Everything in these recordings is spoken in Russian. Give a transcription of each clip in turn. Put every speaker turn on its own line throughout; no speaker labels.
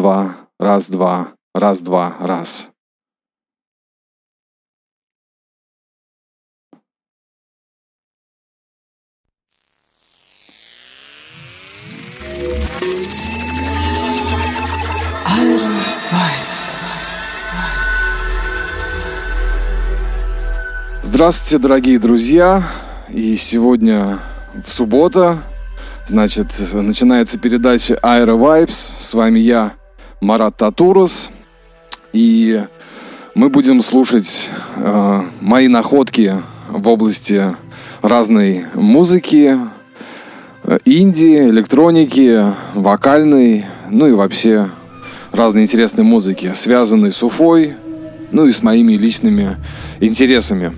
Раз-два, раз-два, раз-два, раз. Здравствуйте, дорогие друзья! И сегодня в суббота, значит, начинается передача Aero Vibes. С вами я, Марат Татурус. И мы будем слушать э, мои находки в области разной музыки, э, инди, электроники, вокальной, ну и вообще разной интересной музыки, связанной с Уфой, ну и с моими личными интересами.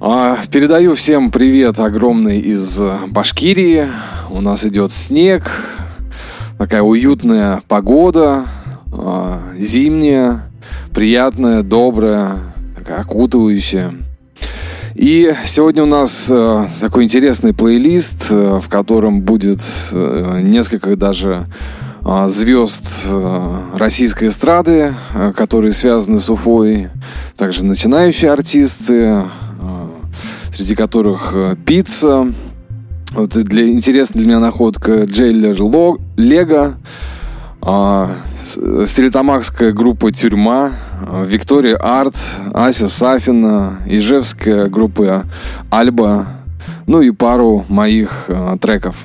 А, передаю всем привет огромный из Башкирии. У нас идет снег, такая уютная погода, а, зимняя, приятная, добрая, такая окутывающая. И сегодня у нас э, такой интересный плейлист, э, в котором будет э, несколько даже а, звезд российской эстрады, которые связаны с Уфой, также начинающие артисты, среди которых э, пицца, вот для, интересная для меня находка Джейлер Лего, а, группа «Тюрьма», а, Виктория Арт, Ася Сафина, Ижевская группа «Альба», ну и пару моих а, треков.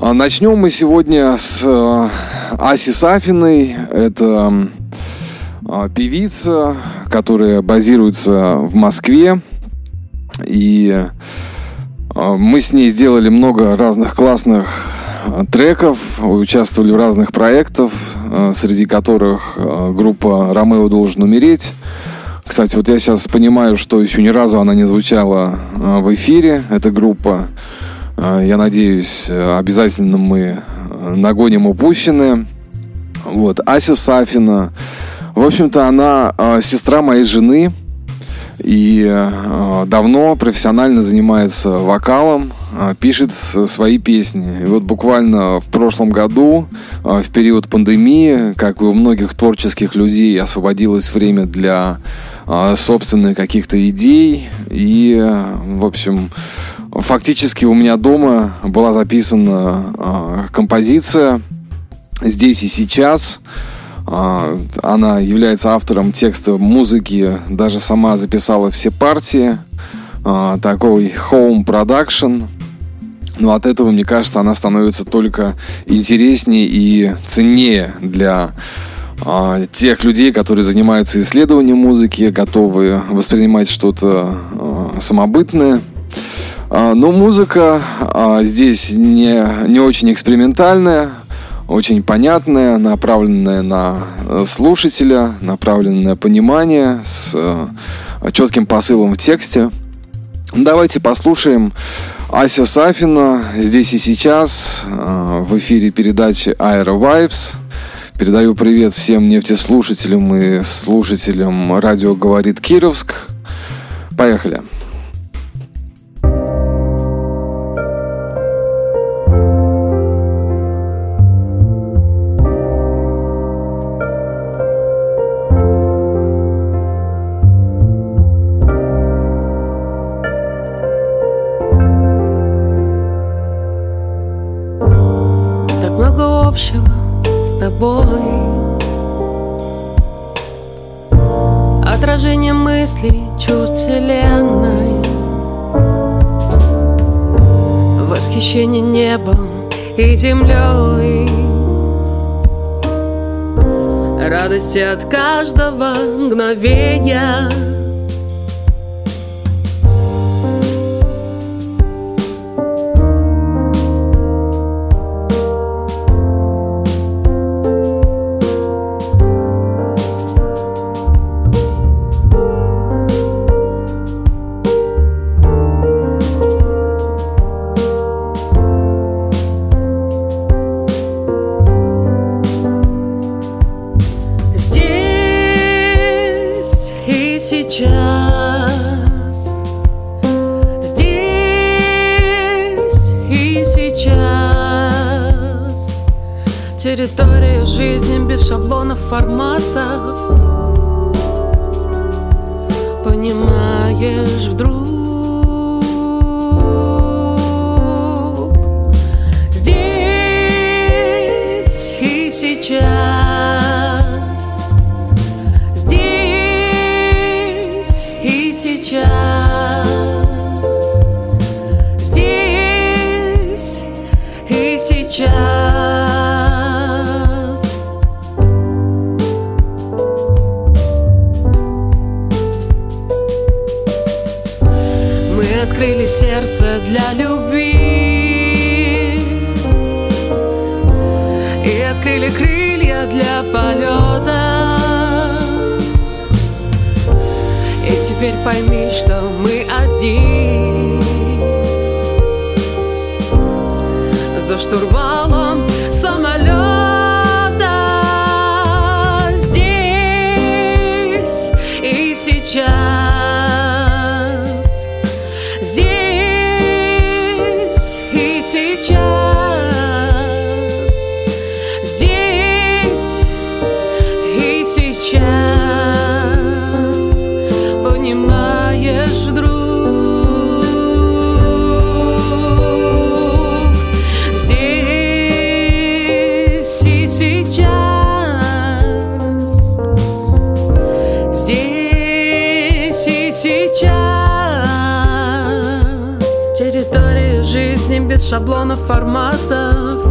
А, начнем мы сегодня с а, Аси Сафиной. Это певица, которая базируется в Москве. И мы с ней сделали много разных классных а, треков, участвовали в разных проектах, среди которых группа «Ромео должен умереть». Кстати, вот я сейчас понимаю, что еще ни разу она не звучала в эфире, эта группа. Я надеюсь, обязательно мы нагоним упущенное. Вот, Ася Сафина, в общем-то, она сестра моей жены и э, давно профессионально занимается вокалом, э, пишет свои песни. И вот буквально в прошлом году, э, в период пандемии, как и у многих творческих людей, освободилось время для собственных каких-то идей. И, в общем, фактически у меня дома была записана композиция «Здесь и сейчас», она является автором текста музыки, даже сама записала все партии. А, такой home production. Но от этого, мне кажется, она становится только интереснее и ценнее для а, тех людей, которые занимаются исследованием музыки, готовы воспринимать что-то самобытное. Но музыка здесь не, не очень экспериментальная, очень понятная, направленная на э, слушателя, направленная на понимание, с э, четким посылом в тексте. Давайте послушаем Ася Сафина здесь и сейчас э, в эфире передачи Aero Vibes. Передаю привет всем нефтеслушателям и слушателям радио «Говорит Кировск». Поехали.
мыслей, и землей. Радости от каждого мгновения шаблонов, без шаблонов, форматов.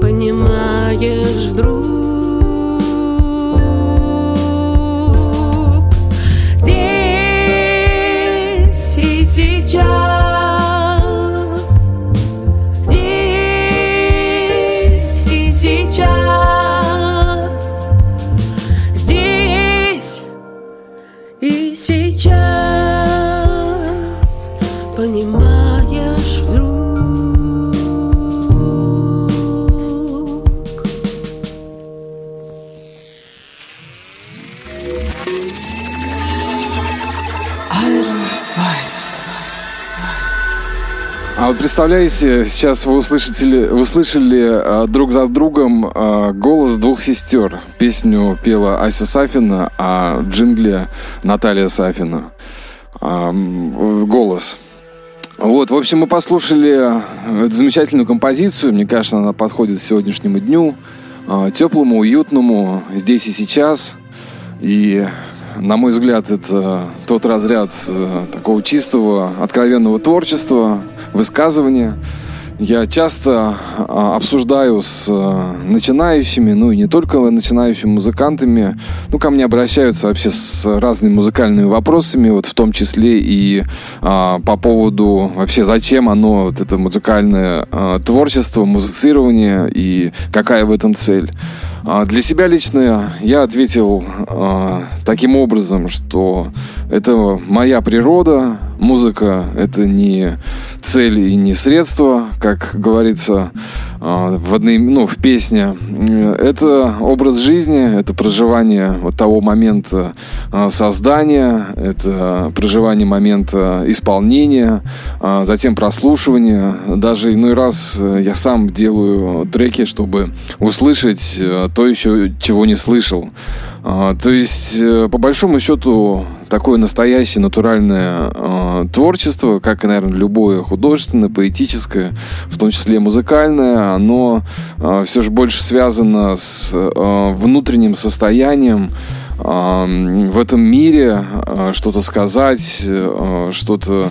Понимаешь вдруг
представляете, сейчас вы услышали, вы услышали э, друг за другом э, голос двух сестер. Песню пела Ася Сафина, а джингле Наталья Сафина. Э, голос. Вот, в общем, мы послушали эту замечательную композицию. Мне кажется, она подходит сегодняшнему дню. А, теплому, уютному, здесь и сейчас. И, на мой взгляд, это тот разряд э, такого чистого, откровенного творчества, высказывания, я часто а, обсуждаю с а, начинающими, ну и не только начинающими музыкантами. Ну, ко мне обращаются вообще с разными музыкальными вопросами, вот в том числе и а, по поводу вообще зачем оно, вот это музыкальное а, творчество, музицирование и какая в этом цель. А, для себя лично я ответил а, таким образом, что это моя природа, музыка это не цель и не средство, как говорится а, в одной, ну, в песне. Это образ жизни, это проживание вот того момента создания, это проживание момента исполнения, затем прослушивания. Даже иной раз я сам делаю треки, чтобы услышать то еще, чего не слышал. А, то есть, э, по большому счету, такое настоящее натуральное э, творчество, как и, наверное, любое художественное, поэтическое, в том числе музыкальное, оно э, все же больше связано с э, внутренним состоянием э, в этом мире, что-то сказать, что-то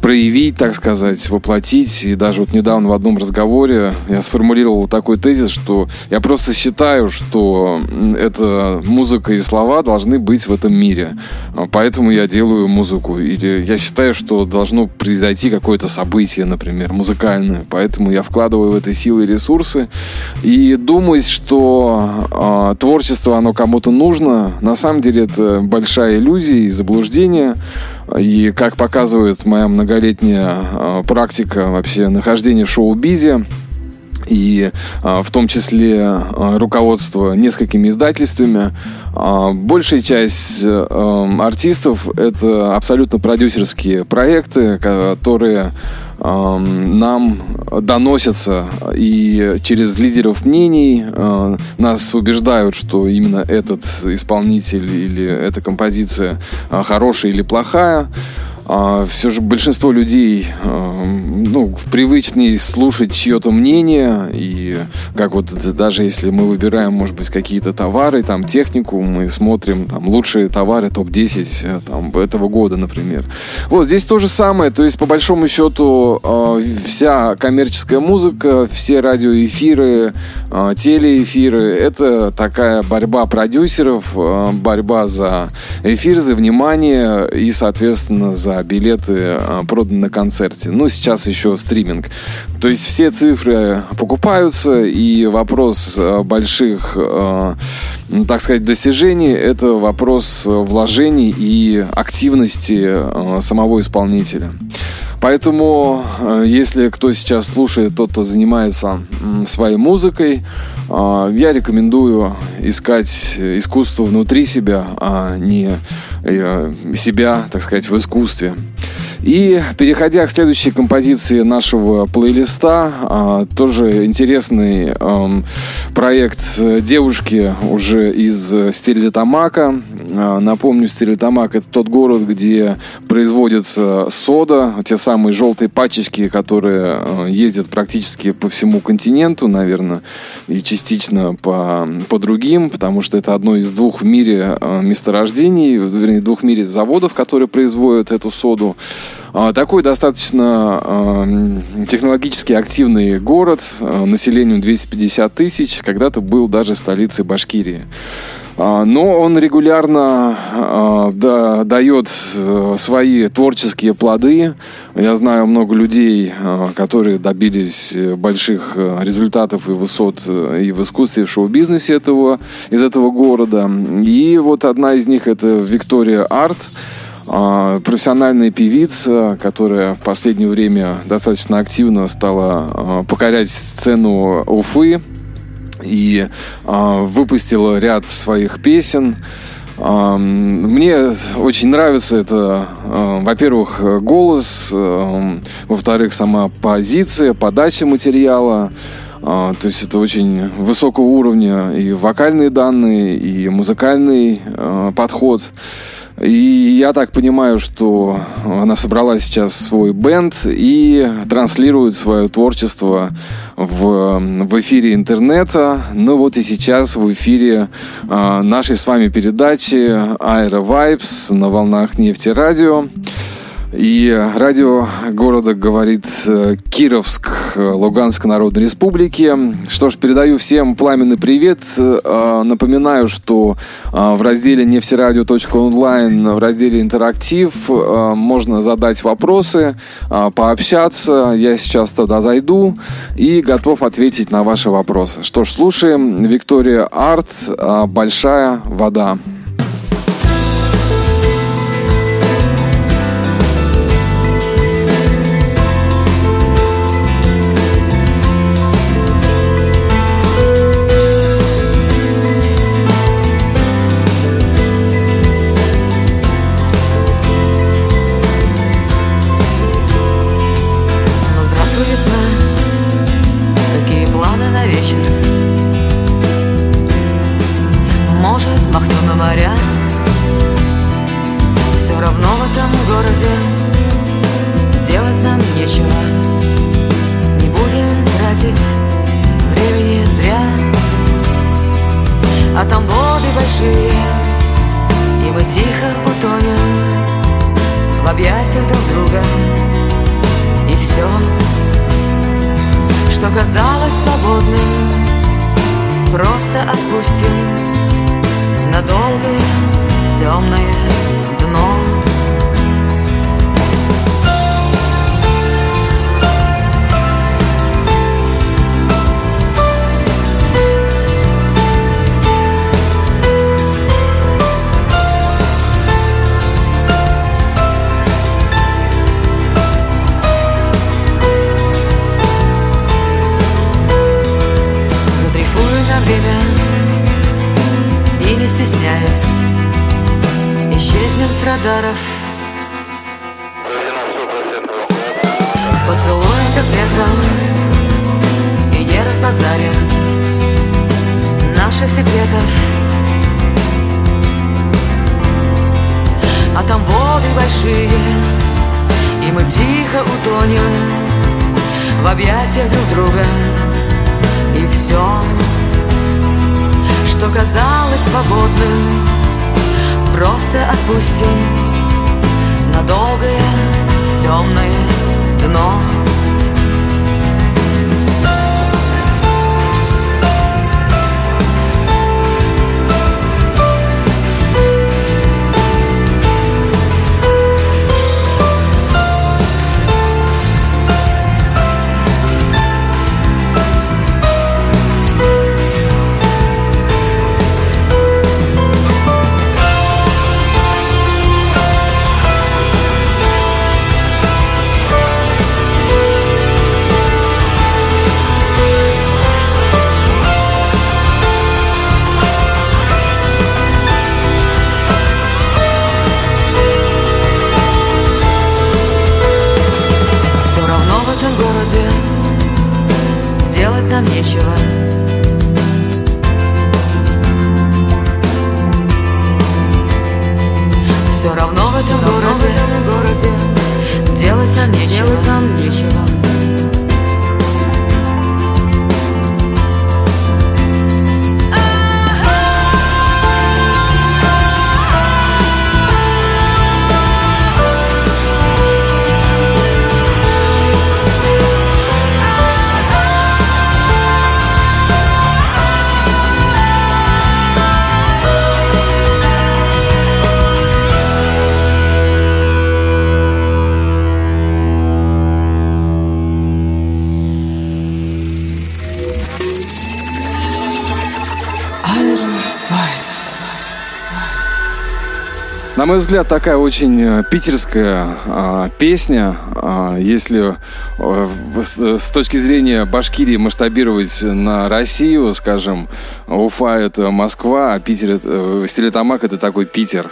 проявить, так сказать, воплотить. И даже вот недавно в одном разговоре я сформулировал такой тезис, что я просто считаю, что эта музыка и слова должны быть в этом мире. А поэтому я делаю музыку. Или я считаю, что должно произойти какое-то событие, например, музыкальное. Поэтому я вкладываю в это силы и ресурсы. И думаю, что э, творчество, оно кому-то нужно. На самом деле это большая иллюзия и заблуждение. И как показывает моя многолетняя а, практика вообще нахождения в шоу-бизе, и а, в том числе а, руководство несколькими издательствами. большая часть артистов это абсолютно продюсерские проекты, которые нам доносятся и через лидеров мнений э, нас убеждают, что именно этот исполнитель или эта композиция э, хорошая или плохая а, все же большинство людей а, ну, привычнее слушать чье-то мнение. И как вот даже если мы выбираем, может быть, какие-то товары, там, технику, мы смотрим там лучшие товары топ-10 э, там, этого года, например. Вот здесь то же самое. То есть, по большому счету, а, вся коммерческая музыка, все радиоэфиры, телеэфиры, это такая борьба продюсеров, борьба за эфир, за внимание и, соответственно, за билеты а, проданы на концерте. Ну, сейчас еще стриминг. То есть все цифры покупаются, и вопрос а, больших, а, ну, так сказать, достижений – это вопрос вложений и активности самого исполнителя. Поэтому, если кто сейчас слушает, тот, кто занимается своей музыкой, я рекомендую искать искусство внутри себя, а не Э, себя, так сказать, в искусстве. И переходя к следующей композиции нашего плейлиста, а, тоже интересный проект девушки уже из Стерлитамака. А, напомню, Стерлитамак это тот город, где производится сода, те самые желтые пачечки, которые а, ездят практически по всему континенту, наверное, и частично по, по другим, потому что это одно из двух в мире месторождений, вернее, двух в мире заводов, которые производят эту соду. А, такой достаточно технологически активный город, населением 250 тысяч, когда-то был даже столицей Башкирии. Но он регулярно да, дает э, свои творческие плоды. Я знаю много людей, которые добились больших э, результатов и высот э, и в искусстве, и в шоу-бизнесе этого, из этого города. И вот одна из них это Виктория Арт. А, профессиональная певица, которая в последнее время достаточно активно стала а, покорять сцену Уфы и а, выпустила ряд своих песен. Мне очень нравится это, во-первых, голос, во-вторых, сама позиция, подача материала. То есть это очень высокого уровня и вокальные данные, и музыкальный подход. И я так понимаю, что она собрала сейчас свой бенд и транслирует свое творчество в, в эфире интернета. Ну вот и сейчас в эфире э, нашей с вами передачи Aero Vibes на волнах нефти радио. И радио города говорит э, Кировск, Луганской Народной Республики. Что ж, передаю всем пламенный привет. Э, напоминаю, что э, в разделе нефтерадио.онлайн, в разделе интерактив можно задать вопросы, пообщаться. Я сейчас туда зайду и готов ответить на ваши вопросы. Что ж, слушаем Виктория Арт «Большая вода».
Просто отпустим на долгое темное дно.
Мой взгляд, такая очень э, питерская а, песня. А, если а, с, с точки зрения Башкирии масштабировать на Россию, скажем, Уфа это Москва, а Питер это, э, Стилетамак это такой Питер.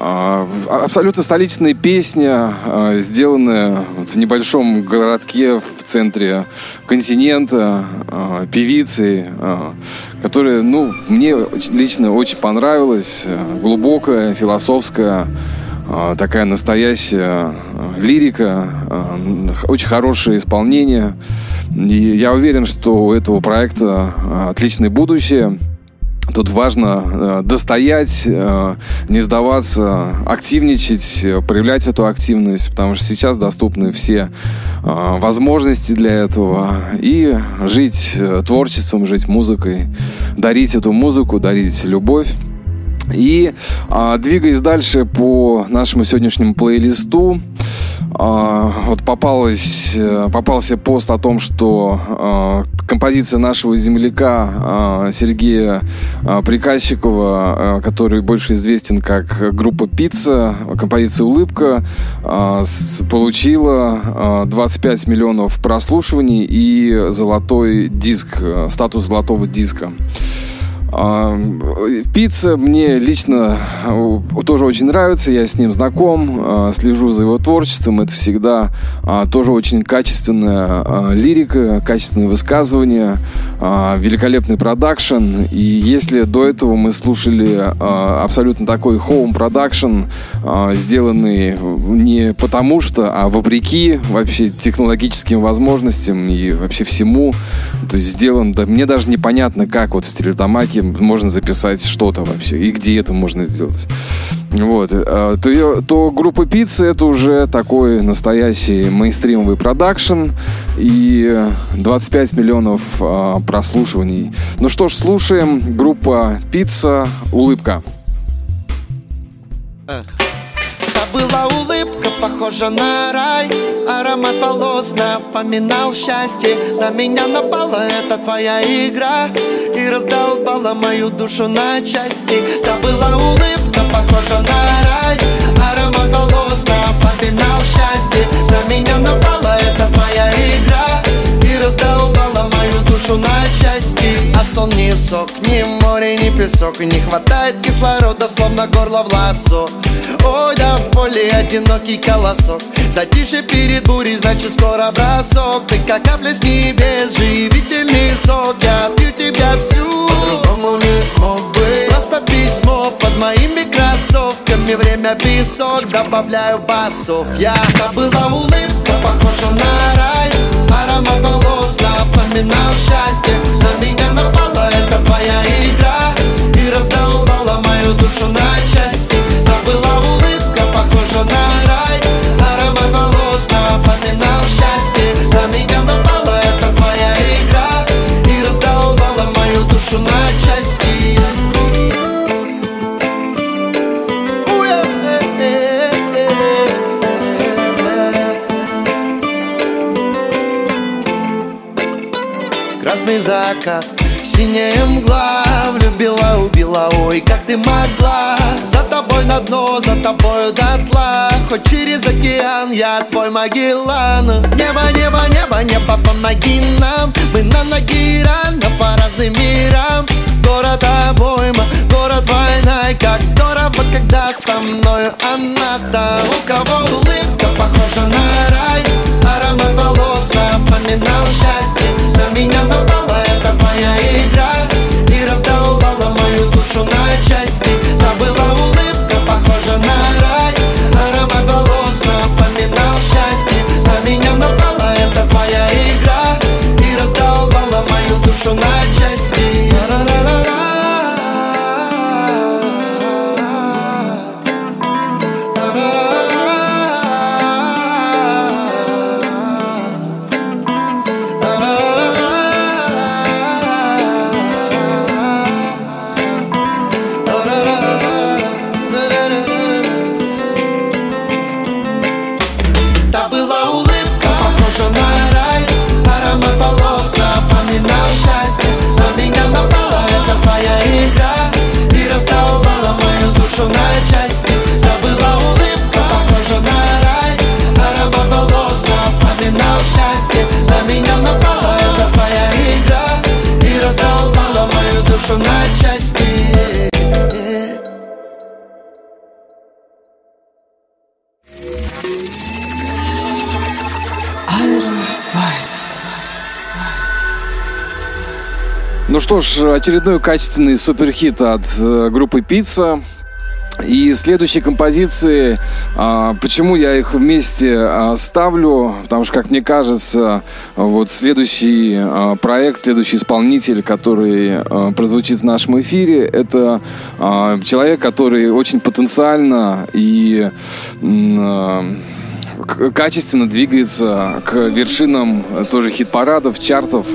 А, абсолютно столичная песня, а, сделанная в небольшом городке в центре континента, а, певицы, которая, ну, мне лично очень понравилась, глубокая, философская, такая настоящая лирика, очень хорошее исполнение. И я уверен, что у этого проекта отличное будущее. Тут важно э, достоять, э, не сдаваться, активничать, э, проявлять эту активность, потому что сейчас доступны все э, возможности для этого. И жить э, творчеством, жить музыкой, дарить эту музыку, дарить любовь. И э, двигаясь дальше по нашему сегодняшнему плейлисту, а, вот попалась, э, попался пост о том, что а, композиция нашего земляка а, Сергея Приказчикова, который больше известен как группа «Пицца», композиция «Улыбка», получила 25 миллионов прослушиваний и золотой диск, статус золотого диска. Пицца мне лично э, тоже очень нравится, я с ним знаком, э, слежу за его творчеством. Это всегда а, тоже очень качественная а, лирика, качественные высказывания, а, великолепный продакшн. И если до этого мы слушали абсолютно такой home продакшн, сделанный не потому что, а вопреки вообще технологическим возможностям и вообще всему, то есть сделан, да, мне даже непонятно, как вот в Стрельтамаке можно записать что-то вообще, и где это можно сделать. Вот. Э, то, то группа пиццы это уже такой настоящий мейнстримовый продакшн и 25 миллионов а, прослушиваний. Ну что ж, слушаем. Группа пицца «Улыбка».
Была улыбка, похожа на рай. Аромат волос напоминал счастье. На меня напала эта твоя игра И раздолбала мою душу на части. Та была улыбка, похожа на рай. Аромат волос напоминал счастье. На меня напала эта твоя игра И раздолбала мою душу на части. Сон ни сок, песок Не хватает кислорода, словно горло в ласо Ой, да в поле одинокий колосок. Затише перед бурей, значит скоро бросок. Ты как капля с небес, живительный сок. Я пью тебя всю, по-другому не смог бы. Просто письмо под моими кроссовками. Время песок, добавляю басов. Я была улыбка, похожа на рай. Аромат волос напоминал счастье. На меня напала эта твоя И раздолбала мою душу на части. Та была улыбка, похожа на рай. Аромат волос напоминал счастье. На меня напала эта твоя игра И раздолбала мою душу на части. Э, э, э. Красный закат, синяя мгла Влюбила, убила, ой, как ты могла. За тобой на дно, за тобою дотла Хоть через океан, я твой Магеллан Небо, небо, небо, небо, помоги нам. Мы на ноги рано по разным мирам. Город обойма, город война И как здорово, когда со мною она там. У кого улыбка похожа на рай Аромат волос напоминал счастье. На меня напала эта твоя игра. И раздолбала мою душу на части. Та была улыбка душу на части
Ну что ж, очередной качественный суперхит от э, группы Пицца. И следующие композиции, а, почему я их вместе а, ставлю, потому что, как мне кажется, вот следующий а, проект, следующий исполнитель, который прозвучит в нашем эфире, это человек, который очень потенциально и качественно двигается к вершинам тоже хит-парадов, чартов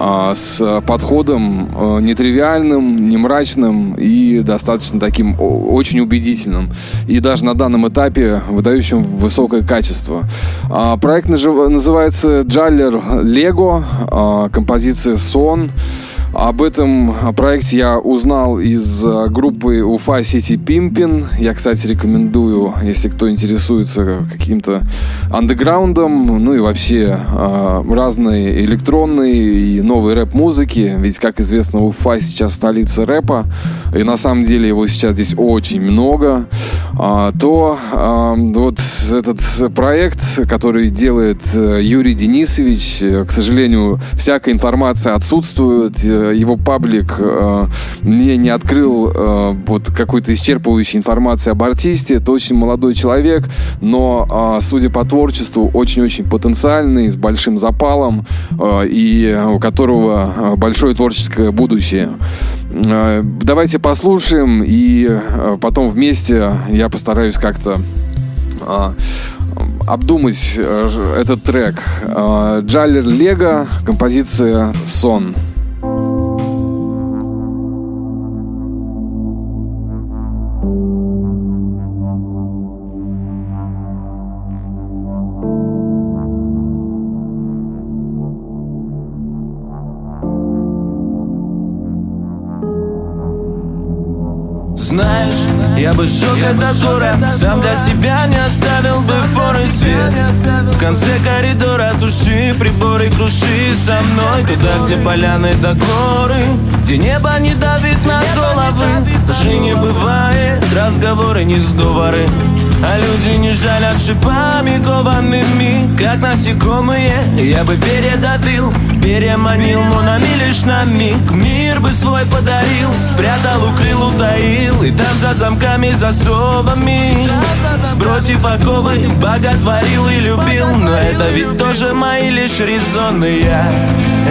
а, с подходом э, нетривиальным, не мрачным и достаточно таким очень убедительным. И даже на данном этапе выдающим высокое качество. А, Проект называется Джаллер Лего, а, композиция Сон. Об этом проекте я узнал из э, группы Уфа Сити Пимпин. Я, кстати, рекомендую, если кто интересуется каким-то андеграундом, ну и вообще э, разной электронной и новой рэп-музыки. Ведь, как известно, Уфа сейчас столица рэпа, и на самом деле его сейчас здесь очень много. А, то а, вот этот проект, который делает э, Юрий Денисович, к сожалению, всякая информация отсутствует. Э, Его паблик э, мне не открыл э, вот какой-то исчерпывающей информации об артисте. Это очень молодой человек, но, судя по творчеству, очень-очень потенциальный, с большим запалом и у которого большое творческое будущее. Давайте послушаем, и потом вместе я постараюсь как-то обдумать этот трек. Джаллер Лего, композиция «Сон».
Бы сжег этот город Сам для себя не оставил бы форы свет. В конце коридора туши приборы Круши со мной. Туда, где поляны до горы Где небо не давит на головы. Лжи не бывает, разговоры не сговоры а люди не жалят шипами коваными Как насекомые я бы передавил Переманил. Монами лишь на миг Мир бы свой подарил. Спрятал, укрыл, утаил. И там за замками, засовами Сбросив оковы, боготворил и любил. Но это ведь тоже мои лишь резоны. Я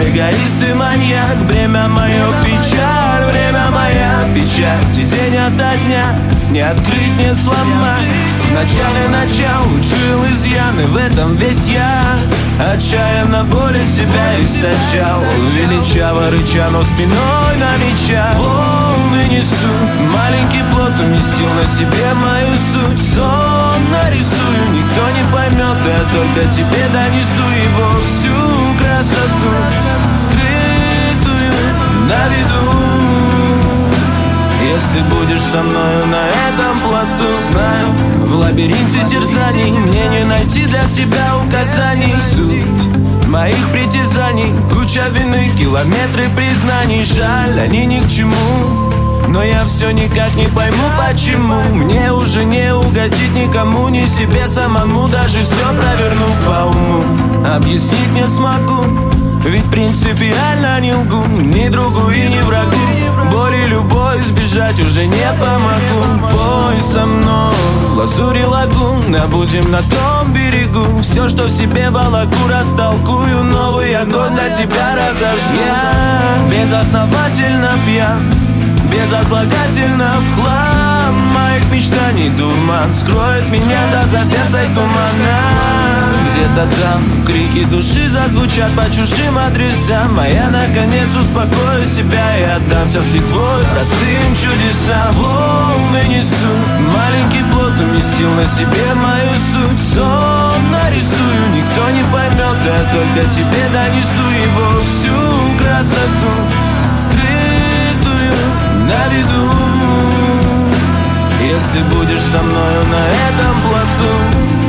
эгоист и маньяк Время мое печаль, время моя печать И день ото дня? Не открыть, не сломать. В начале начал учил изъяны В этом весь я. Отчаянно боли себя источал. Величаво рыча, но спиной на меча Волны несу Маленький плод уместил на себе мою суть. Сон нарисую, никто не поймет Я только тебе донесу его всю красоту. Скрытую на виду если будешь со мною на этом плоту Знаю, в лабиринте терзаний Мне не найти для себя указаний. Суть моих притязаний Куча вины, километры признаний. Жаль, они ни к чему но я все никак не пойму почему. Мне уже не угодить никому, ни себе самому Даже все провернув по уму Объяснить не смогу ведь принципиально не лгу Ни другу и ни врагу Боли любой избежать уже не помогу. Пой со мной. Лазури лагуна Будем на том берегу. Все, что в себе волоку Растолкую новый огонь для тебя разожгу. Я безосновательно пьян Безотлагательно в хлам Моих мечтаний дурман Скроет меня за завесой тумана где-то там. Крики души зазвучат по чужим адресам. А я наконец успокою себя и отдамся с лихвой Простым чудесам. Волны несу Маленький плод уместил на себе мою суть. Сон нарисую, никто не поймет Я только тебе донесу его всю красоту Скрытую на виду. Если будешь со мною на этом плоту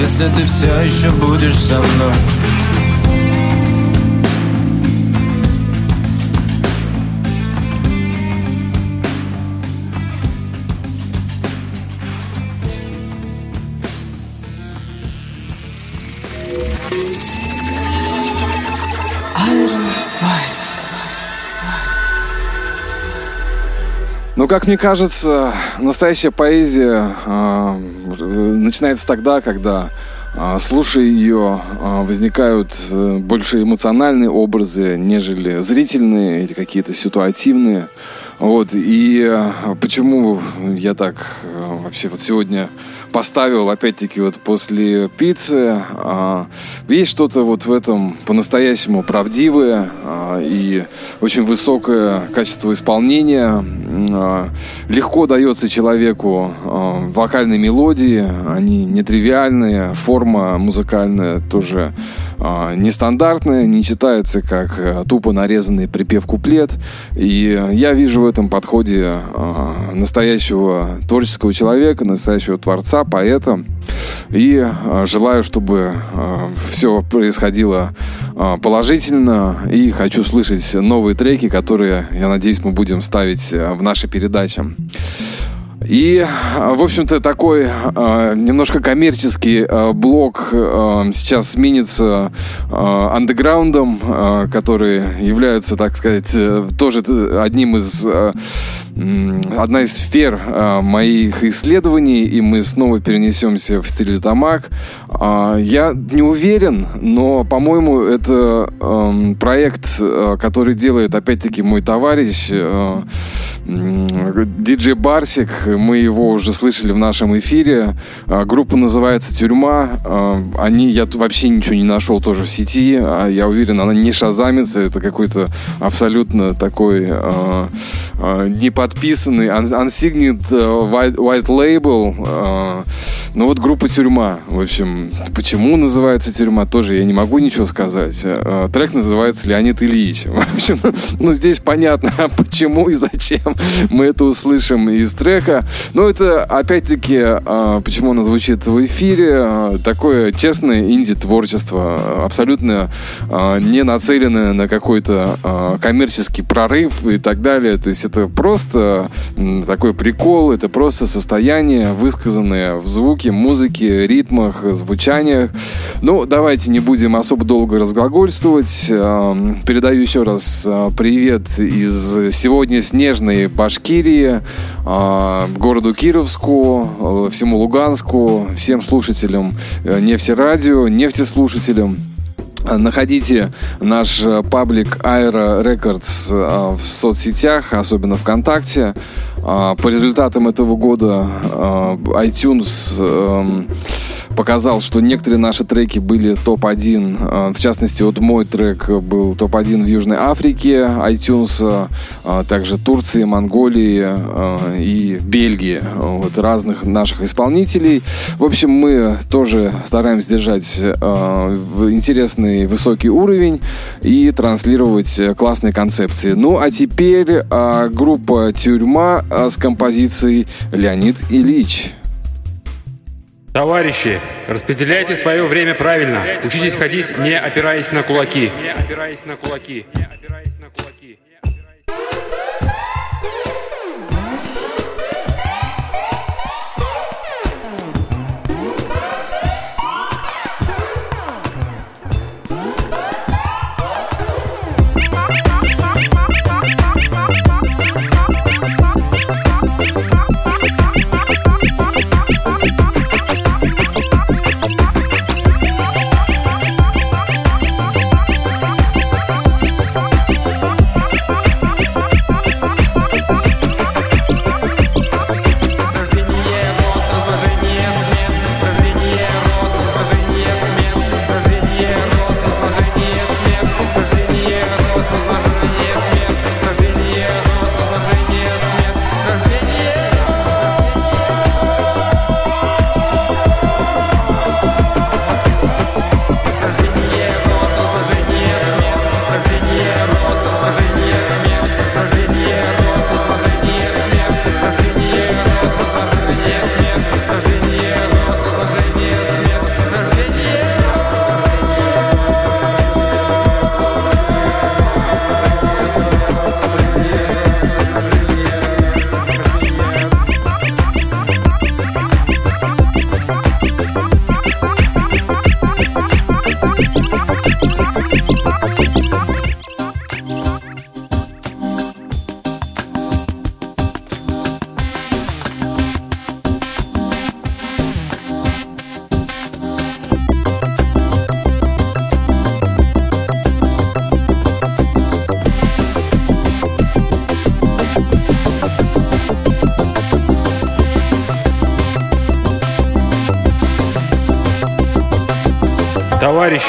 если ты все еще будешь со мной.
Ну, как мне кажется, настоящая поэзия э, начинается тогда, когда, э, слушая ее, э, возникают э, больше эмоциональные образы, нежели зрительные или какие-то ситуативные. Вот, и э, почему я так э, вообще вот сегодня поставил, опять-таки, вот после пиццы. А, есть что-то вот в этом по-настоящему правдивое а, и очень высокое качество исполнения. А, легко дается человеку а, вокальные мелодии, они нетривиальные, форма музыкальная тоже а, нестандартная, не читается как а, тупо нарезанный припев-куплет. И я вижу в этом подходе настоящего творческого человека, настоящего творца, поэта. И э, желаю, чтобы э, все происходило э, положительно. И хочу слышать новые треки, которые, я надеюсь, мы будем ставить в нашей передаче. И, в общем-то, такой э, немножко коммерческий э, блок э, сейчас сменится э, андеграундом, э, который является, так сказать, э, тоже одним из э, одна из сфер э, моих исследований, и мы снова перенесемся в стиле Тамак. Э, я не уверен, но, по-моему, это э, проект, э, который делает, опять-таки, мой товарищ э, диджей Барсик. Мы его уже слышали в нашем эфире. Э, группа называется «Тюрьма». Э, они, я вообще ничего не нашел тоже в сети. А я уверен, она не шазамится. Это какой-то абсолютно такой э, не подписанный, unsigned white, white label. Ну вот группа «Тюрьма». В общем, почему называется «Тюрьма», тоже я не могу ничего сказать. Трек называется «Леонид Ильич». В общем, ну здесь понятно, почему и зачем мы это услышим из трека. Но это, опять-таки, почему оно звучит в эфире, такое честное инди-творчество, абсолютно не нацеленное на какой-то коммерческий прорыв и так далее. То есть это просто такой прикол, это просто состояние, высказанное в звуке, музыке, ритмах, звучаниях. Ну, давайте не будем особо долго разглагольствовать. Передаю еще раз привет из сегодня снежной Башкирии, городу Кировску, всему Луганску, всем слушателям э, Нефтерадио, нефтеслушателям. Находите наш э, паблик Aero Records э, в соцсетях, особенно ВКонтакте. По результатам этого года iTunes эм, показал, что некоторые наши треки были топ-1. А, в частности, вот мой трек был топ-1 в Южной Африке, iTunes, а, также Турции, Монголии а, и Бельгии. Вот разных наших исполнителей. В общем, мы тоже стараемся держать интересный высокий уровень и транслировать классные концепции. Ну, а теперь группа «Тюрьма» с композицией «Леонид Ильич».
Товарищи, распределяйте свое время правильно. Учитесь ходить, не опираясь на кулаки. Не опираясь на кулаки.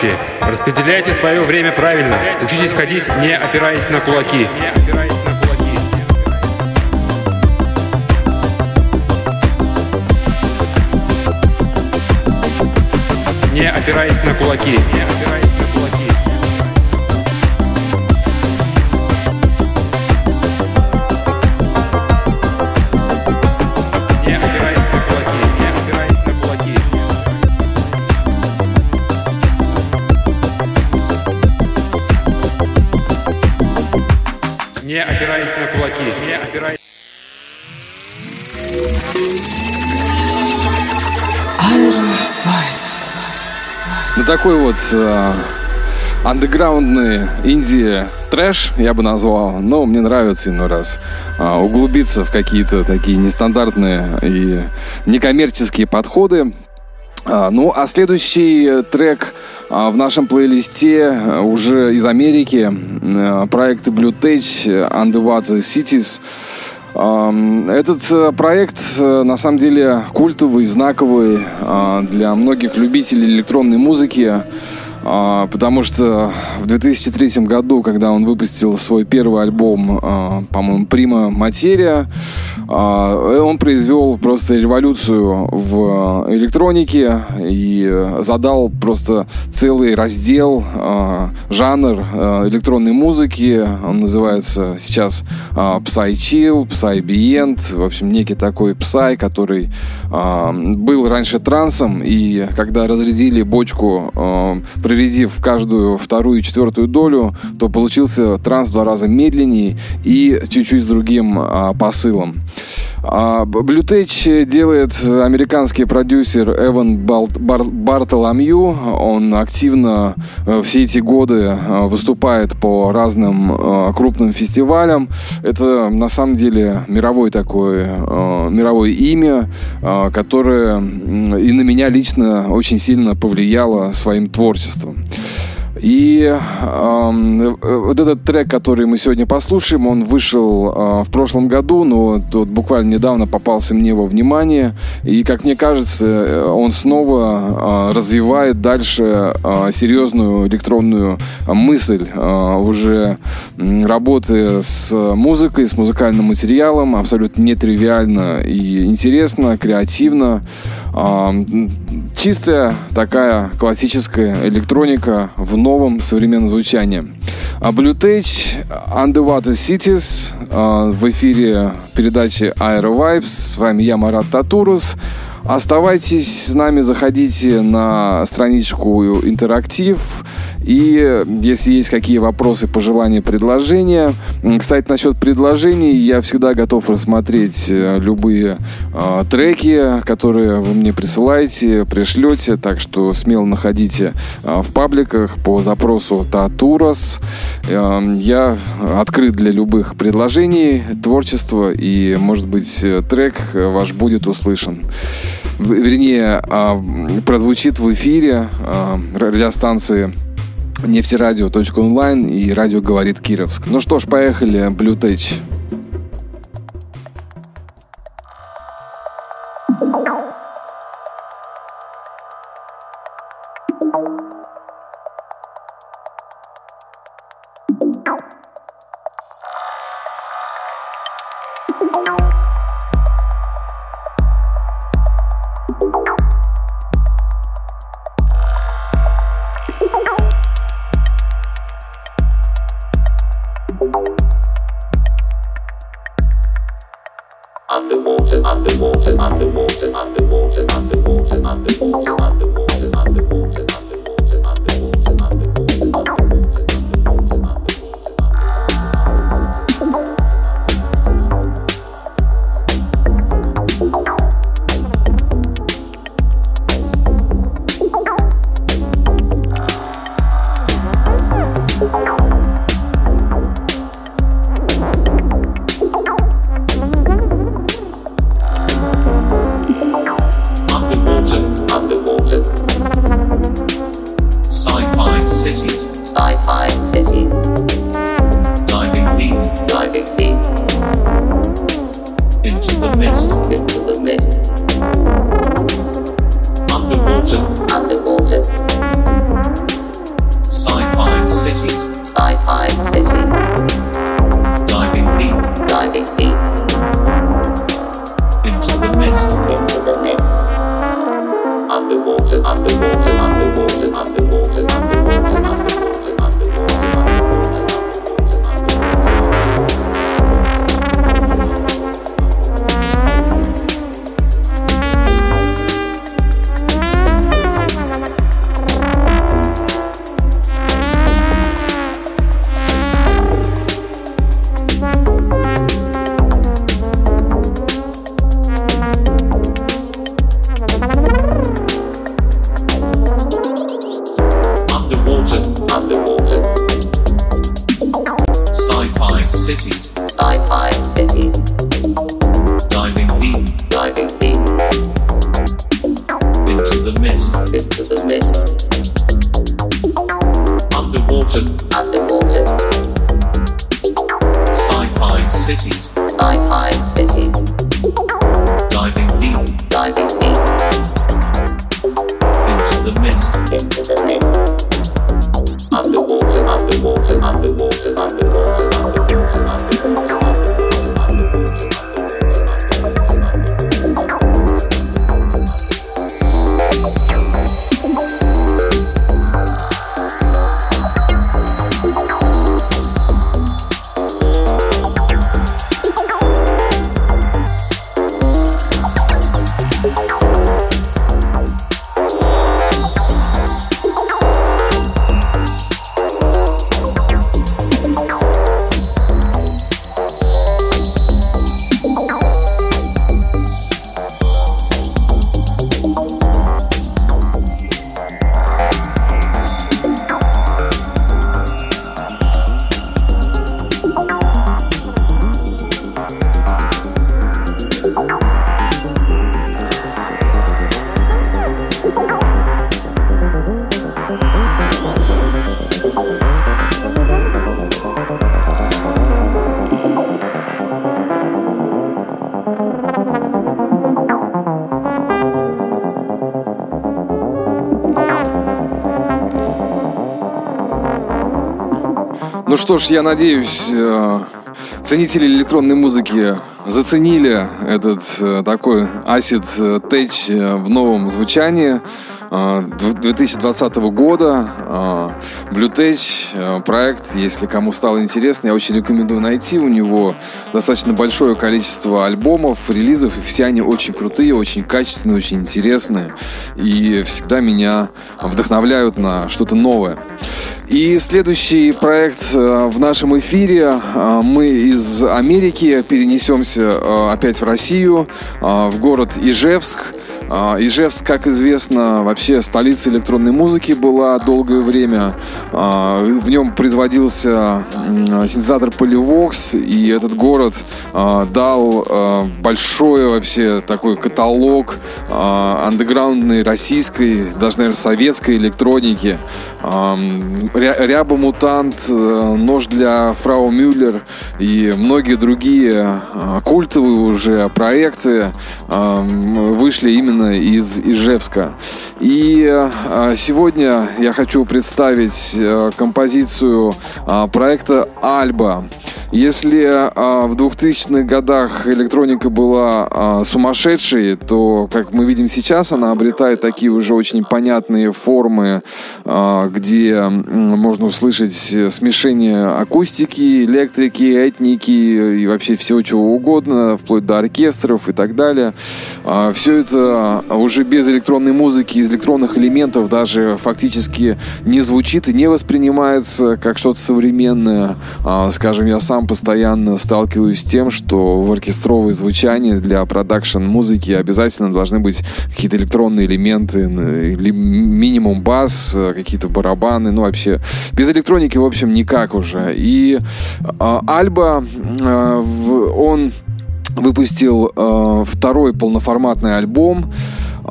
Товарищи, распределяйте свое время правильно. Учитесь ходить, не опираясь на кулаки. Не опираясь на кулаки. Не кулаки. Не опираясь...
Ну такой вот э, андеграундный инди трэш, я бы назвал, но мне нравится иной раз э, углубиться в какие-то такие нестандартные и некоммерческие подходы. А, ну, а следующий трек в нашем плейлисте а, уже из Америки. Проект Blue Tech Underwater Cities. Этот э, проект э, на самом деле культовый, знаковый для многих любителей электронной музыки. А, потому что в 2003 году, когда он выпустил свой первый альбом, а, по-моему, «Прима Материя», а, он произвел просто революцию в электронике и задал просто целый раздел, жанр электронной музыки. Он называется сейчас Psy Chill, Psy Beyond, в общем, некий такой Psy, который был раньше трансом, и когда разрядили бочку прорядив каждую вторую и четвертую долю, то получился транс в два раза медленнее и чуть-чуть с другим а, посылом. А, Blue делает американский продюсер Эван Бартоломью. Он активно э, все эти годы э, выступает по разным э, крупным фестивалям. Это на самом деле мировой такой, мировое имя, которое и на меня лично очень сильно повлияло своим творчеством. И э, вот этот трек, который мы сегодня послушаем, он вышел э, в прошлом году, но вот буквально недавно попался мне во внимание. И, как мне кажется, он снова э, развивает дальше э, серьезную электронную мысль, э, уже работы с музыкой, с музыкальным материалом, абсолютно нетривиально и интересно, креативно. Э, чистая такая классическая электроника в новом современном звучании. А Blue Tech, Underwater Cities, а, в эфире передачи Aero Vibes. С вами я, Марат Татурус. Оставайтесь с нами, заходите на страничку «Интерактив». И если есть какие вопросы, пожелания, предложения. Кстати, насчет предложений, я всегда готов рассмотреть э, любые э, треки, которые вы мне присылаете, пришлете. Так что смело находите э, в пабликах по запросу Татурас. Э, я открыт для любых предложений, творчества. И, может быть, трек ваш будет услышан вернее, а, прозвучит в эфире радиостанции нефтерадио.онлайн и радио говорит Кировск. Ну что ж, поехали, Blue Tech.
I
find. Что ж, я надеюсь, э, ценители электронной музыки заценили этот э, такой Acid Tech э, в новом звучании 2020 года. Blue Tech проект, если кому стало интересно, я очень рекомендую найти. У него достаточно большое количество альбомов, релизов, и все они очень крутые, очень качественные, очень интересные. И всегда меня вдохновляют на что-то новое. И следующий проект э, в нашем эфире. Э, мы из Америки перенесемся э, опять в Россию, в город Ижевск. А, Ижевск, как известно, вообще столица электронной музыки была долгое время. А, в нем производился синтезатор Polyvox, и этот город а, дал большой вообще такой каталог андеграундной российской, даже, наверное, советской электроники. Ряба Мутант, э, Нож для Фрау Мюллер и многие другие культовые уже проекты вышли именно именно из Ижевска. И а, сегодня я хочу представить э, композицию а, проекта «Альба». Если а, в 2000-х годах электроника была а, сумасшедшей, то, как мы видим сейчас, она обретает такие уже очень понятные формы, а, где можно услышать смешение акустики, электрики, этники и вообще всего чего угодно, вплоть до оркестров и так далее. А, все это уже без электронной музыки, из электронных элементов даже фактически не звучит и не воспринимается как что-то современное. А, скажем, я сам сам постоянно сталкиваюсь с тем, что в оркестровое звучание для продакшн музыки обязательно должны быть какие-то электронные элементы, или минимум бас, какие-то барабаны, ну вообще без электроники, в общем, никак уже. И э, Альба, э, он выпустил э, второй полноформатный альбом.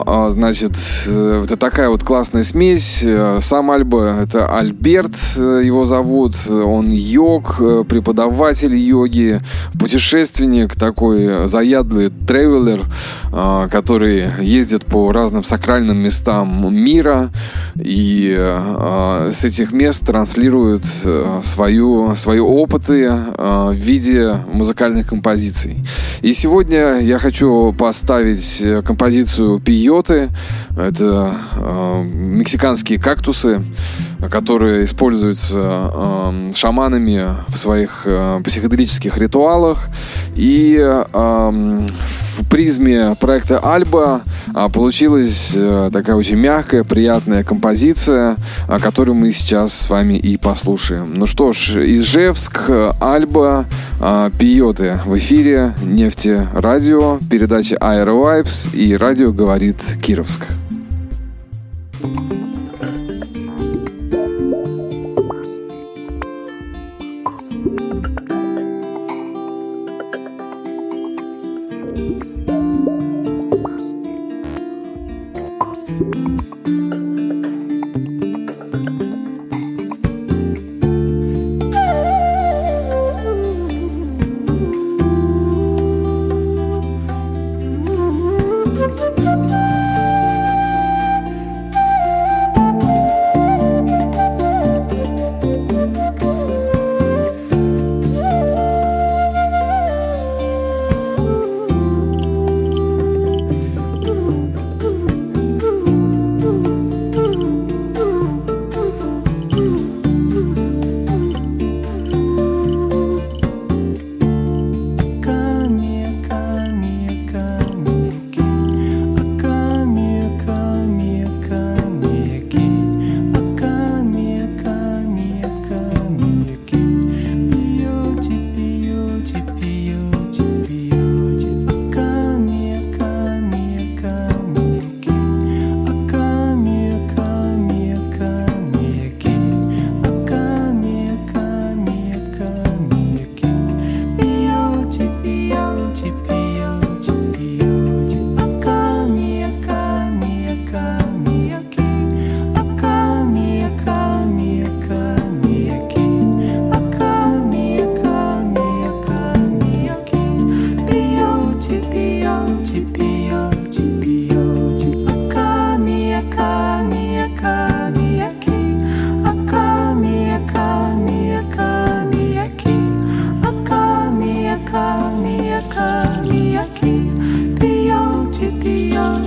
А, значит, э, это такая вот классная смесь. Э, сам Альба — это Альберт, э, его зовут. Он йог, преподаватель йоги, путешественник, такой заядлый тревелер, который ездит по разным сакральным местам мира и с этих мест транслирует свою, свои опыты в виде музыкальных композиций. И сегодня я хочу поставить композицию «Пио» пиоты. Это э, мексиканские кактусы, которые используются э, шаманами в своих э, психоделических ритуалах. И э, в призме проекта Альба э, получилась э, такая очень мягкая, приятная композиция, э, которую мы сейчас с вами и послушаем. Ну что ж, Ижевск, Альба, э, Пиоты в эфире Нефти Радио, передача Aero Vibes и радио говорит Кировск.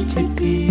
to be.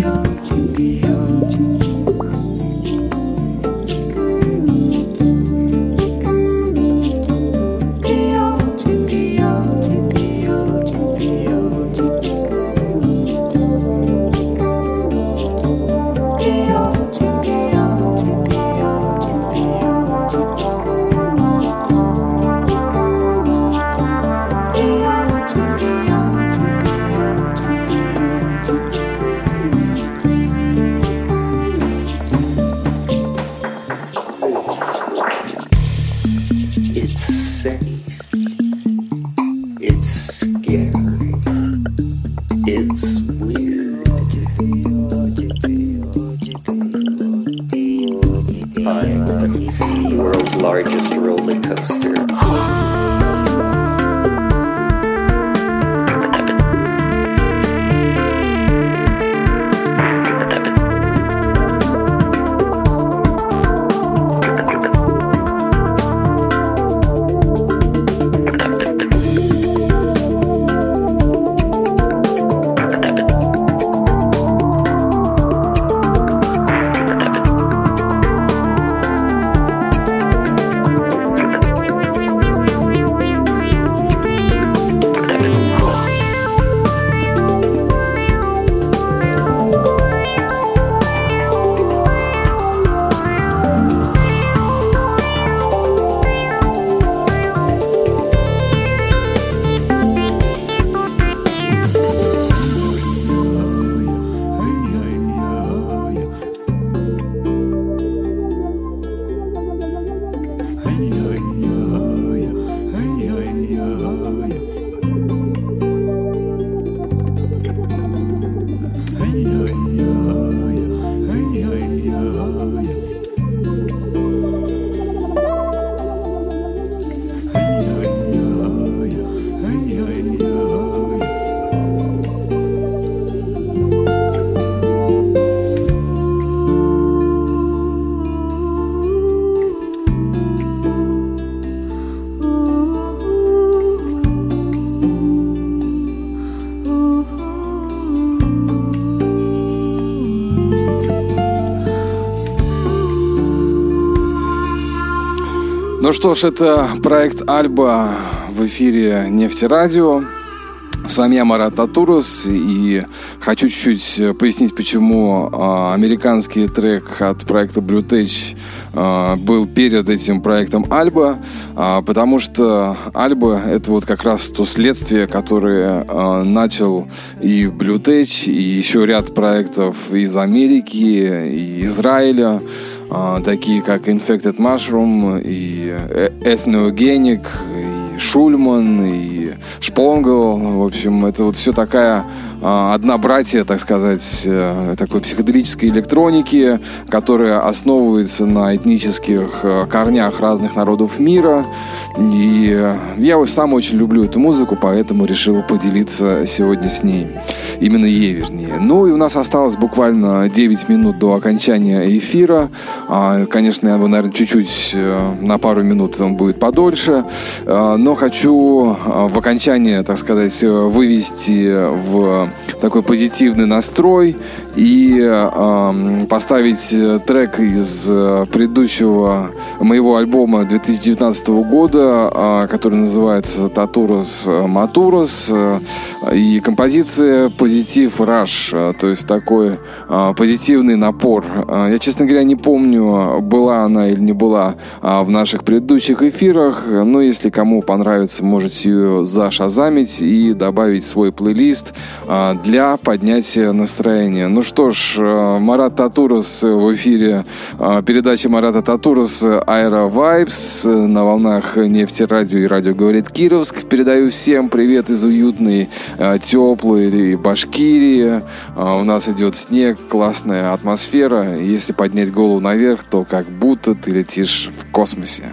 Ну что ж, это проект Альба в эфире Нефтерадио. С вами я, Марат Татурус, и хочу чуть-чуть пояснить, почему э, американский трек от проекта Blue э, был перед этим проектом Альба, э, потому что Альба — это вот как раз то следствие, которое э, начал и Blue и еще ряд проектов из Америки, и Израиля, такие как Infected Mushroom и Ethnogenic, и Шульман, и Шпонгл. В общем, это вот все такая а, одна братья, так сказать, э, такой психоделической электроники, которая основывается на этнических э, корнях разных народов мира. И э, я сам очень люблю эту музыку, поэтому решил поделиться сегодня с ней. Именно ей, вернее. Ну и у нас осталось буквально 9 минут до окончания эфира. А, конечно, я его, наверное, чуть-чуть на пару минут он будет подольше. Но хочу в окончание, так сказать, вывести в такой позитивный настрой и э, поставить трек из э, предыдущего моего альбома 2019 года, э, который называется «Татурос Матурос», э, и композиция «Позитив Раш», э, то есть такой э, позитивный напор. Э, я, честно говоря, не помню, была она или не была э, в наших предыдущих эфирах, но если кому понравится, можете ее зашазамить и добавить свой плейлист э, для поднятия настроения. Ну что ж, э, Марат Татурас в эфире э, передачи Марата Татурас Аэро Vibes на волнах нефти радио и радио говорит Кировск. Передаю всем привет из уютной, э, теплой Башкирии. У нас идет снег, классная атмосфера. Если поднять голову наверх, то как будто ты летишь в космосе.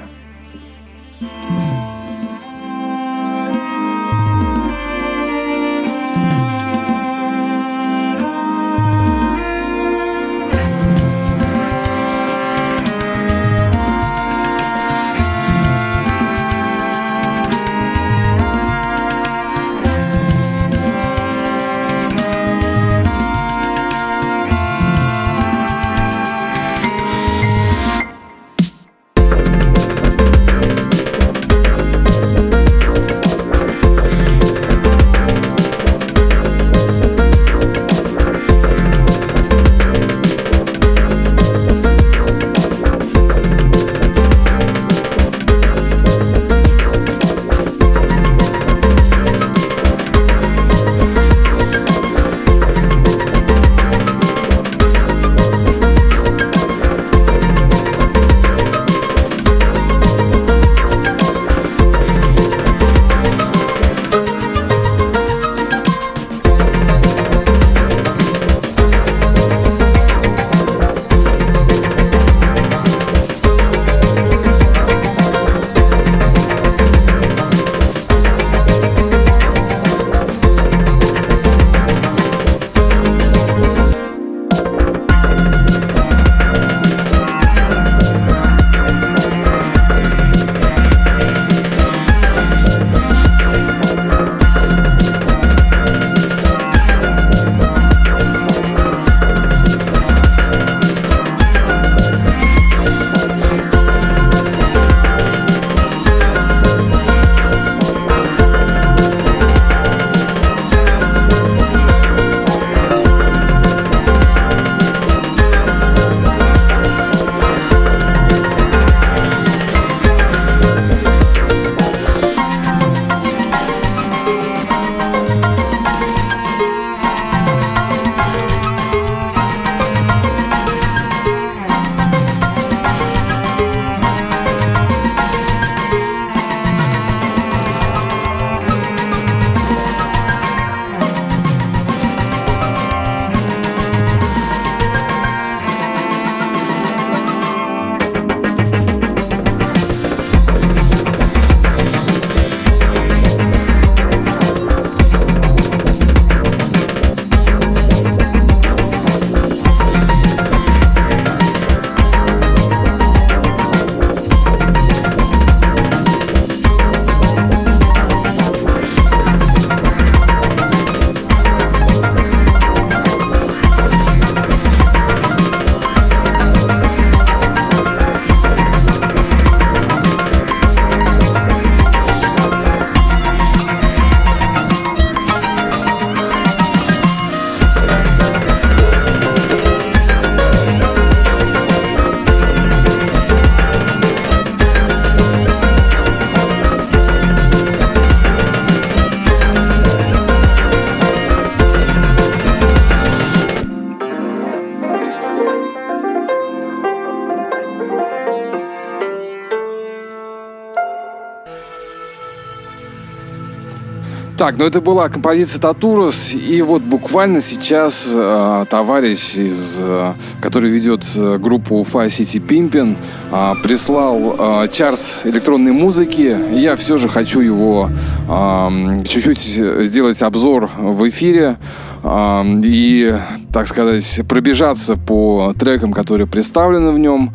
Так, ну это была композиция Татурус, и вот буквально сейчас э, товарищ, из, э, который ведет э, группу Ufa City Pimpin, э, прислал э, чарт электронной музыки. Я все же хочу его э, чуть-чуть сделать обзор в эфире э, и, так сказать, пробежаться по трекам, которые представлены в нем.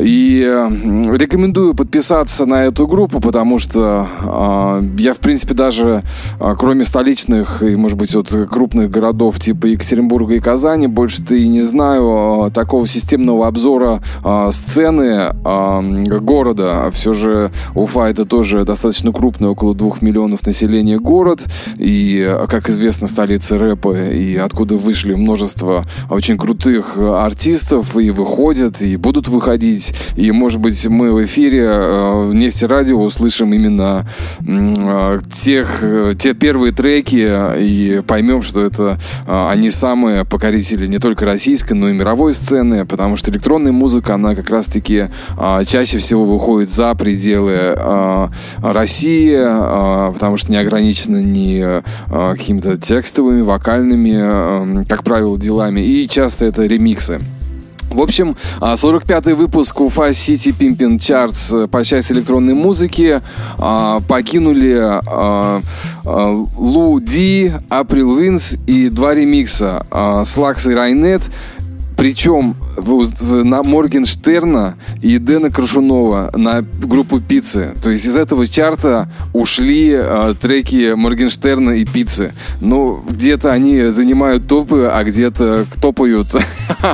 И рекомендую подписаться на эту группу, потому что э, я, в принципе, даже э, кроме столичных и, может быть, вот крупных городов типа Екатеринбурга и Казани, больше-то и не знаю э, такого системного обзора э, сцены э, города. Все же Уфа это тоже достаточно крупный, около двух миллионов населения город. И, как известно, столица рэпа, и откуда вышли множество очень крутых артистов, и выходят, и будут выходить говорить. И, может быть, мы в эфире э, Нефтерадио услышим именно э, тех, э, те первые треки и поймем, что это они самые покорители не только российской, но и мировой сцены, потому что электронная музыка, она как раз-таки чаще всего выходит за пределы России, потому что не ограничена ни какими-то текстовыми, вокальными, как правило, делами, и часто это ремиксы. В общем, 45-й а, выпуск Уфа City Pimpin Charts по части электронной музыки а, покинули а, Лу Ди, Април Винс и два ремикса Слакс и Райнет. Причем на Моргенштерна и Дэна Крушунова на группу Пиццы. То есть из этого чарта ушли э, треки Моргенштерна и Пиццы. Ну, где-то они занимают топы, а где-то топают.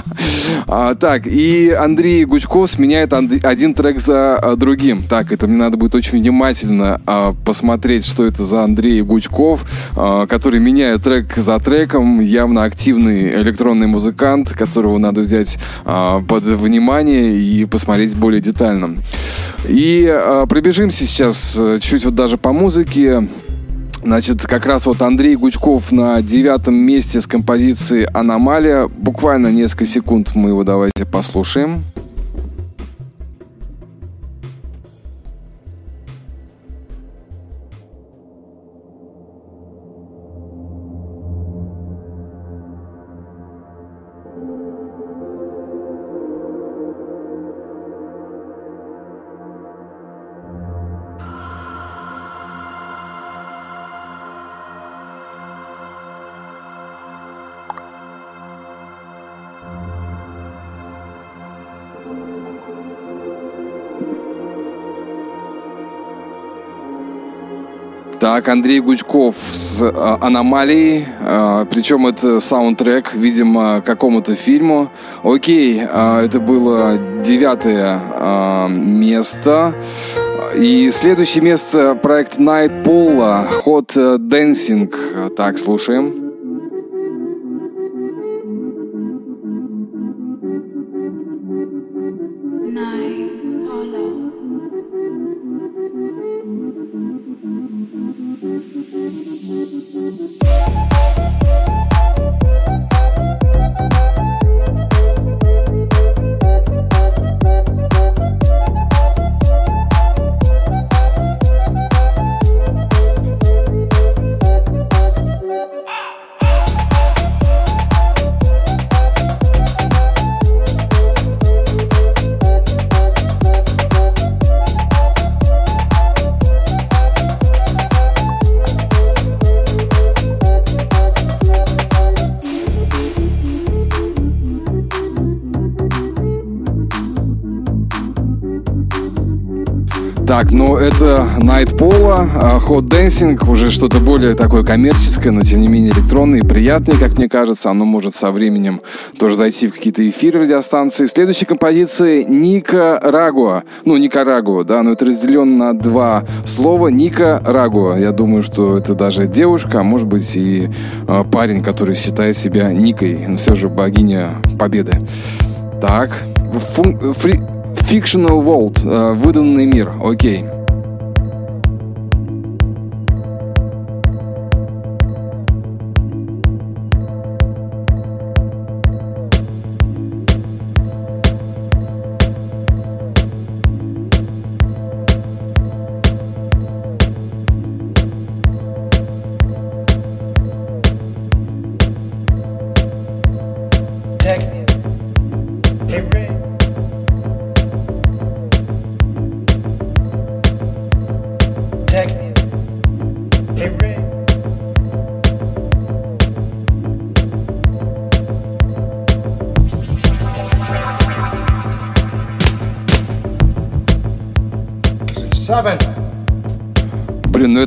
а, так, и Андрей Гучков сменяет один трек за а, другим. Так, это мне надо будет очень внимательно посмотреть, что это за Андрей Гучков, который меняет трек за треком. Явно активный электронный музыкант, которого надо взять а, под внимание и посмотреть более детально. И а, пробежимся сейчас э, чуть вот даже по музыке. Значит, как раз вот Андрей Гучков на девятом месте с композицией «Аномалия». Буквально несколько секунд мы его давайте послушаем. Так, Андрей Гучков с э, «Аномалией», э, причем это саундтрек, видимо, какому-то фильму. Окей, э, это было девятое место. И следующее место проект Night Pola, Hot Dancing. Так, слушаем. Hot Dancing, уже что-то более такое коммерческое, но тем не менее электронное и приятное, как мне кажется. Оно может со временем тоже зайти в какие-то эфиры радиостанции. Следующая композиция Ника Рагуа. Ну, Никарагуа, да, но это разделено на два слова. Ника Рагуа. Я думаю, что это даже девушка, а может быть и э, парень, который считает себя Никой. Но все же богиня победы. Так, фун- фри- Fictional World, э, выданный мир, окей. Блин,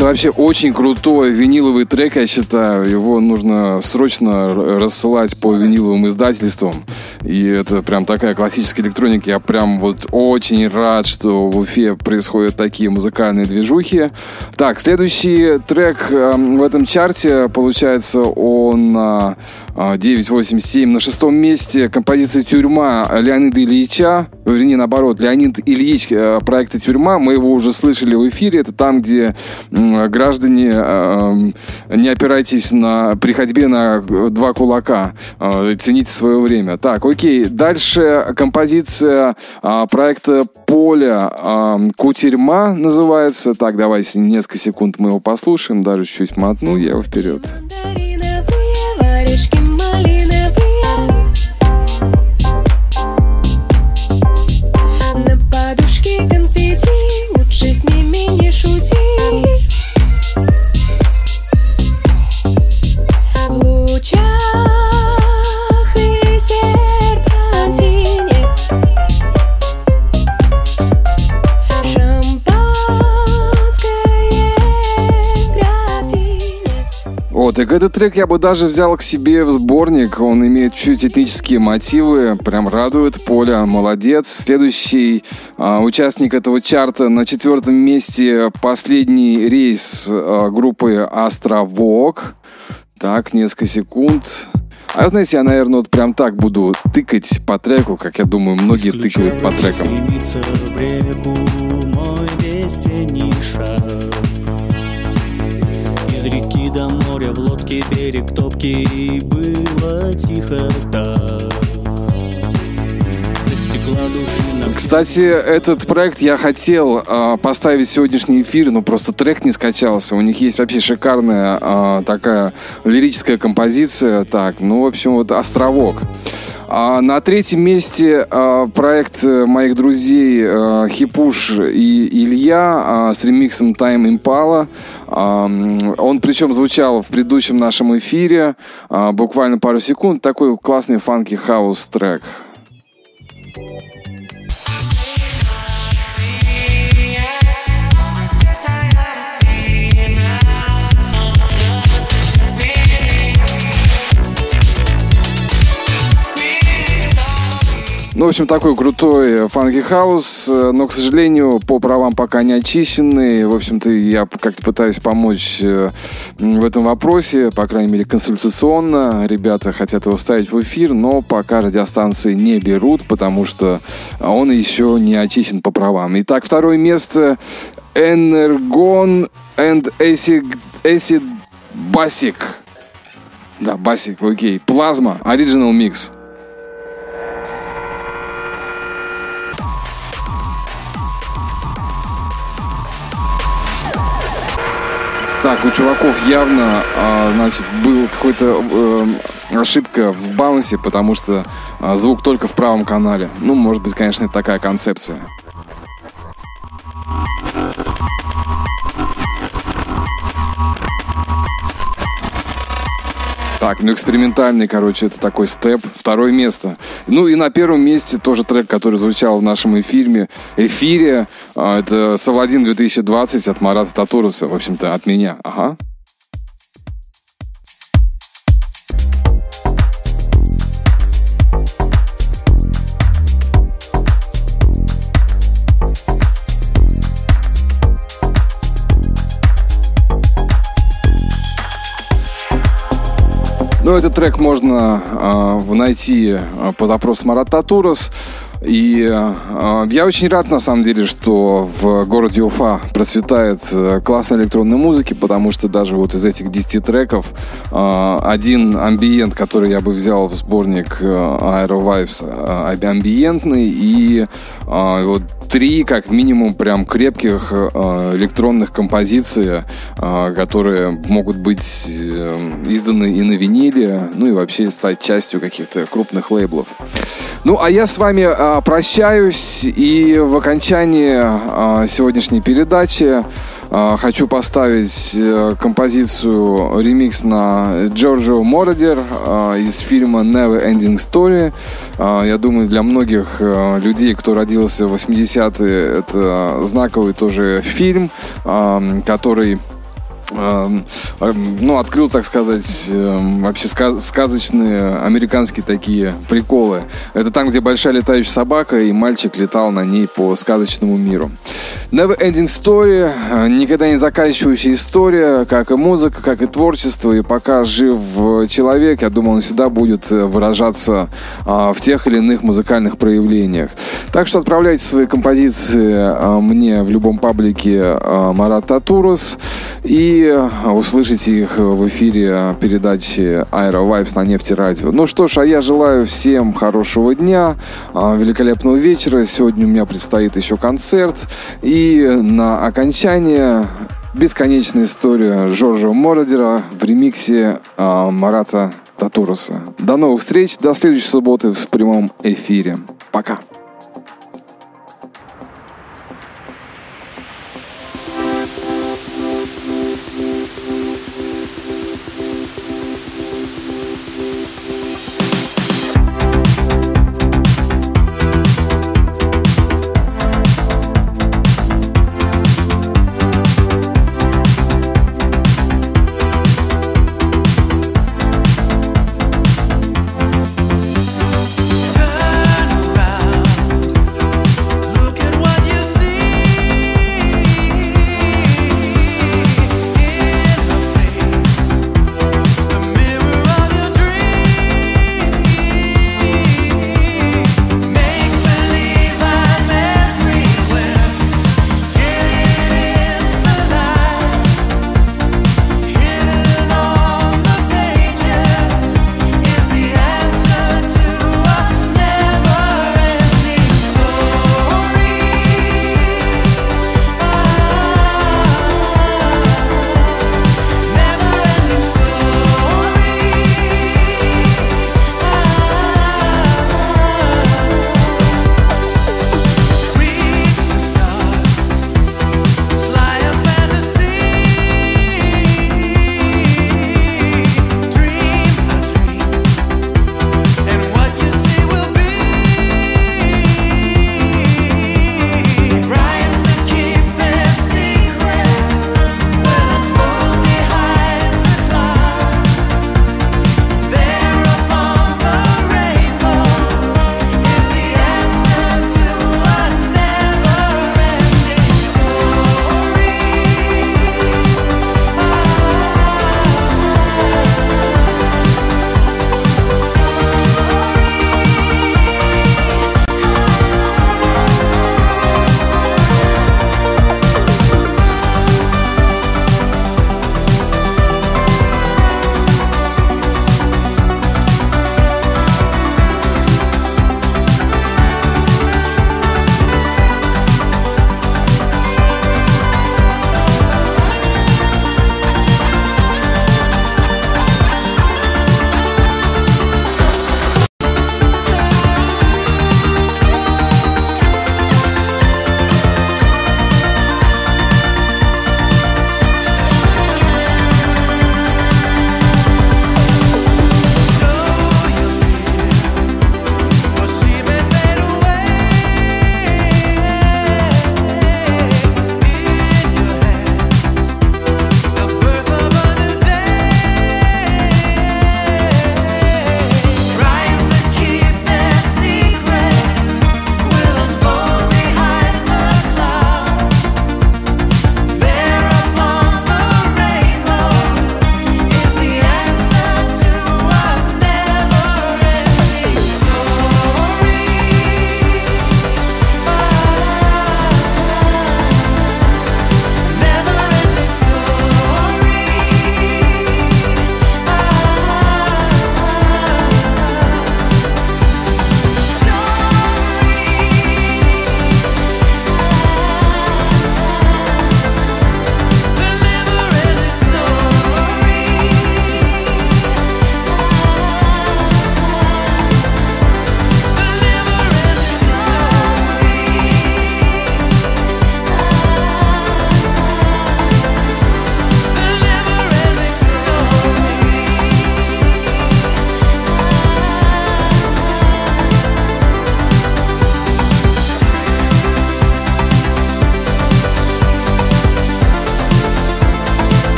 это вообще очень крутой виниловый трек, я считаю. Его нужно срочно рассылать по виниловым издательствам. И это прям такая классическая электроника. Я прям вот очень рад, что в Уфе происходят такие музыкальные движухи. Так, следующий трек эм, в этом чарте, получается, он на 987 на шестом месте композиция «Тюрьма» Леонида Ильича. Вернее, наоборот, Леонид Ильич э, проекта «Тюрьма». Мы его уже слышали в эфире. Это там, где граждане, э, не опирайтесь на, при ходьбе на два кулака, э, цените свое время. Так, окей, дальше композиция э, проекта «Поле» «Кутерьма» называется. Так, давайте несколько секунд мы его послушаем, даже чуть мотну я его вперед. Вот, и этот трек я бы даже взял к себе в сборник. Он имеет чуть этнические мотивы, прям радует. Поля, молодец. Следующий а, участник этого чарта на четвертом месте последний рейс а, группы Островок. Так, несколько секунд. А знаете, я, наверное, вот прям так буду тыкать по треку, как я думаю, многие тыкают по трекам. в реку мой весенний шаг из реки до моря в лодке берег топки И было тихо так кстати, этот проект я хотел э, поставить в сегодняшний эфир, но просто трек не скачался. У них есть вообще шикарная э, такая лирическая композиция. Так, ну, в общем, вот «Островок». А на третьем месте а, проект моих друзей а, Хипуш и Илья а, с ремиксом Time Impala. А, он причем звучал в предыдущем нашем эфире а, буквально пару секунд. Такой классный funky house трек. Ну, в общем, такой крутой funky house, э, но, к сожалению, по правам пока не очищенный. В общем-то, я как-то пытаюсь помочь э, в этом вопросе, по крайней мере, консультационно. Ребята хотят его ставить в эфир, но пока радиостанции не берут, потому что он еще не очищен по правам. Итак, второе место Energon and Acid, Acid Basic. Да, Basic, окей. Плазма, Original Mix. Так, у чуваков явно, а, значит, был какой-то э, ошибка в баунсе, потому что а, звук только в правом канале. Ну, может быть, конечно, это такая концепция. Так, ну экспериментальный, короче, это такой степ. Второе место. Ну и на первом месте тоже трек, который звучал в нашем эфире. Эфире. А, это Саладин 2020 от Марата Татуруса. В общем-то, от меня. Ага. Ну, этот трек можно э, найти по запросу Марат Татурас. И э, я очень рад, на самом деле, что в городе Уфа процветает э, классная электронная музыка, потому что даже вот из этих 10 треков э, один амбиент, который я бы взял в сборник э, Aero Vibes, э, амбиентный, и э, вот три, как минимум, прям крепких э, электронных композиций, э, которые могут быть э, изданы и на виниле, ну и вообще стать частью каких-то крупных лейблов. Ну, а я с вами прощаюсь, и в окончании сегодняшней передачи хочу поставить э, композицию ремикс на Джорджио Мородер а, из фильма Never Ending Story. А, я думаю, для многих э, людей, кто родился в 80-е, это знаковый тоже фильм, который ну, открыл, так сказать, эм, вообще сказочные американские такие приколы. Это там, где большая летающая собака, и мальчик летал на ней по сказочному миру. Never Ending Story, э, никогда не заканчивающая история, как и музыка, как и творчество. И пока жив человек, я думаю, он всегда будет э, выражаться а, в тех или иных музыкальных проявлениях. Так что отправляйте свои композиции а, мне в любом паблике а, Марат Татурус. И услышите их в эфире передачи Aero Vibes на Нефти Радио. Ну что ж, а я желаю всем хорошего дня, а, великолепного вечера. Сегодня у меня предстоит еще концерт. И на окончание бесконечная история Жоржа Мородера в ремиксе а, Марата Татуруса. До новых встреч, до следующей субботы в прямом эфире. Пока.